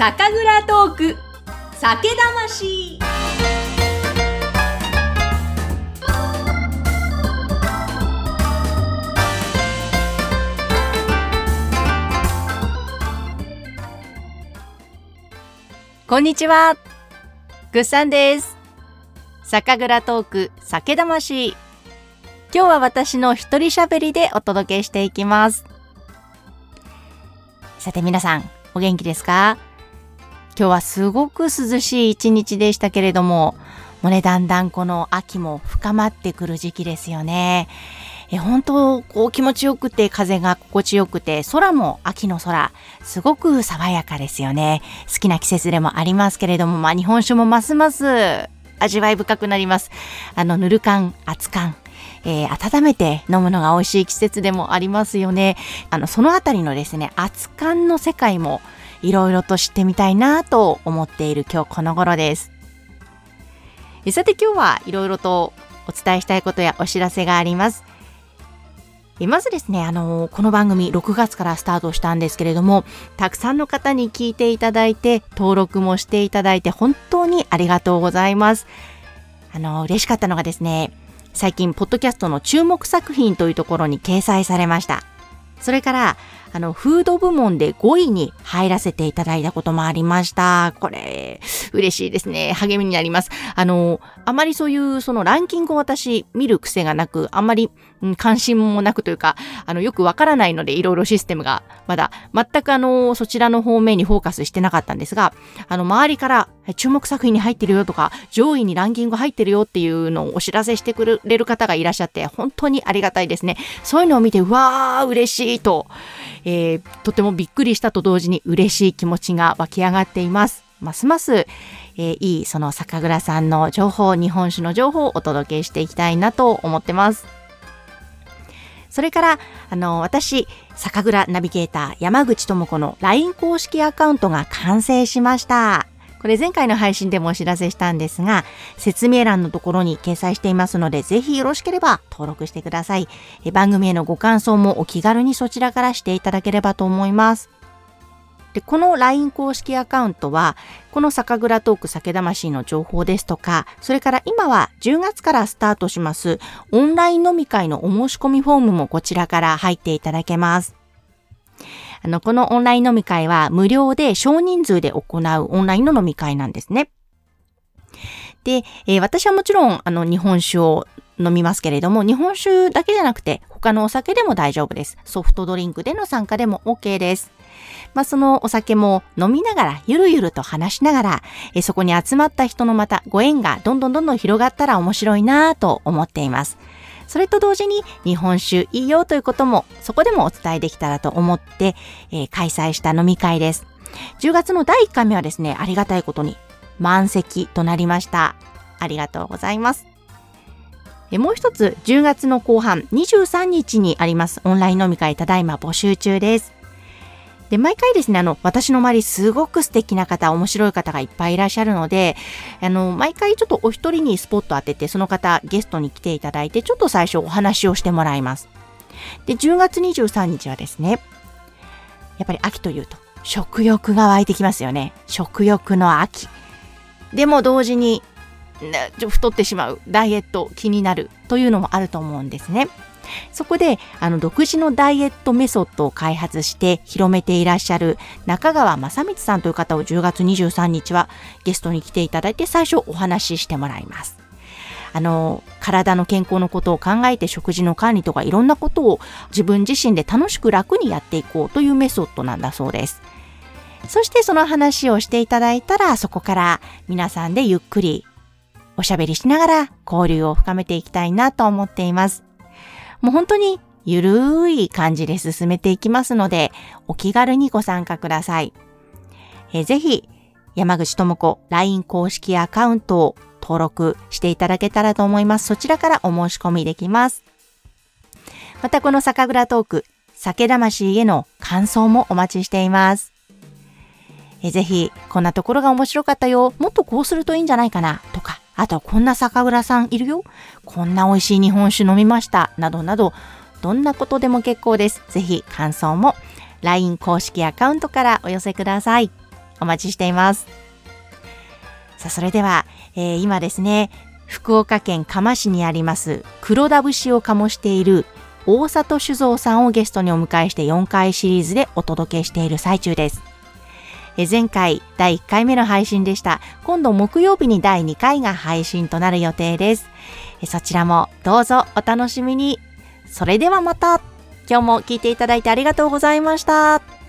酒蔵トーク酒魂こんにちは。ぐっさんです。酒蔵トーク酒魂。今日は私の一人喋りでお届けしていきます。さて皆さん、お元気ですか？今日はすごく涼しい一日でしたけれども、もうね、だんだんこの秋も深まってくる時期ですよね。え本当、こう気持ちよくて、風が心地よくて、空も秋の空、すごく爽やかですよね。好きな季節でもありますけれども、まあ日本酒もますます味わい深くなります。あの、ぬる感、熱感、えー温めて飲むのが美味しい季節でもありますよね。あの、そのあたりのですね、熱感の世界もいろいろと知ってみたいなと思っている今日この頃です。えさて今日はいろいろとお伝えしたいことやお知らせがあります。えまずですね、あのこの番組6月からスタートしたんですけれども、たくさんの方に聞いていただいて、登録もしていただいて、本当にありがとうございます。あの、嬉しかったのがですね、最近、ポッドキャストの注目作品というところに掲載されました。それから、あの、フード部門で5位に入らせていただいたこともありました。これ、嬉しいですね。励みになります。あの、あまりそういう、そのランキングを私見る癖がなく、あんまり、うん関心もなくというか、あの、よくわからないので、いろいろシステムが、まだ、全くあの、そちらの方面にフォーカスしてなかったんですが、あの、周りから、注目作品に入ってるよとか、上位にランキング入ってるよっていうのをお知らせしてくれる方がいらっしゃって、本当にありがたいですね。そういうのを見て、うわー、嬉しいと、えーとてもびっくりしたと同時に嬉しい気持ちが湧き上がっています。ますます、えーいいその酒蔵さんの情報、日本酒の情報をお届けしていきたいなと思ってます。それから、あの、私、酒蔵ナビゲーター山口智子の LINE 公式アカウントが完成しました。これ前回の配信でもお知らせしたんですが、説明欄のところに掲載していますので、ぜひよろしければ登録してください。番組へのご感想もお気軽にそちらからしていただければと思います。で、この LINE 公式アカウントは、この酒蔵トーク酒魂の情報ですとか、それから今は10月からスタートしますオンライン飲み会のお申し込みフォームもこちらから入っていただけます。あの、このオンライン飲み会は無料で少人数で行うオンラインの飲み会なんですね。で、えー私はもちろん、あの、日本酒を飲みますけれども、日本酒だけじゃなくて、他のお酒でも大丈夫です。ソフトドリンクでの参加でも OK です。まあ、そのお酒も飲みながら、ゆるゆると話しながら、えそこに集まった人のまたご縁がどんどんどんどん広がったら面白いなぁと思っています。それと同時に日本酒いいよということもそこでもお伝えできたらと思って、えー開催した飲み会です。10月の第1回目はですね、ありがたいことに満席となりました。ありがとうございます。えもう一つ、10月の後半23日にありますオンライン飲み会ただいま募集中です。で、毎回ですね、あの、私の周りすごく素敵な方、面白い方がいっぱいいらっしゃるので、あの、毎回ちょっとお一人にスポット当てて、その方ゲストに来ていただいて、ちょっと最初お話をしてもらいます。で、10月23日はですね、やっぱり秋というと、食欲が湧いてきますよね。食欲の秋。でも同時に、ちょ太ってしまう、ダイエット気になるというのもあると思うんですね。そこで、あの、独自のダイエットメソッドを開発して広めていらっしゃる中川正光さんという方を10月23日はゲストに来ていただいて最初お話ししてもらいます。あの、体の健康のことを考えて食事の管理とかいろんなことを自分自身で楽しく楽にやっていこうというメソッドなんだそうです。そしてその話をしていただいたらそこから皆さんでゆっくりおしゃべりしながら交流を深めていきたいなと思っています。もう本当にゆるーい感じで進めていきますので、お気軽にご参加ください。えーぜひ、山口智子 LINE 公式アカウントを登録していただけたらと思います。そちらからお申し込みできます。またこの酒蔵トーク、酒魂への感想もお待ちしています。えぜひ、こんなところが面白かったよ。もっとこうするといいんじゃないかな。とか、あとはこんな酒蔵さんいるよ。こんな美味しい日本酒飲みました。などなど、どんなことでも結構です。ぜひ感想も LINE 公式アカウントからお寄せください。お待ちしています。さあ、それでは、えー、今ですね、福岡県嘉麻市にあります黒田節を醸している大里酒造さんをゲストにお迎えして4回シリーズでお届けしている最中です。前回第1回目の配信でした。今度木曜日に第2回が配信となる予定です。そちらもどうぞお楽しみに。それではまた。今日も聞いていただいてありがとうございました。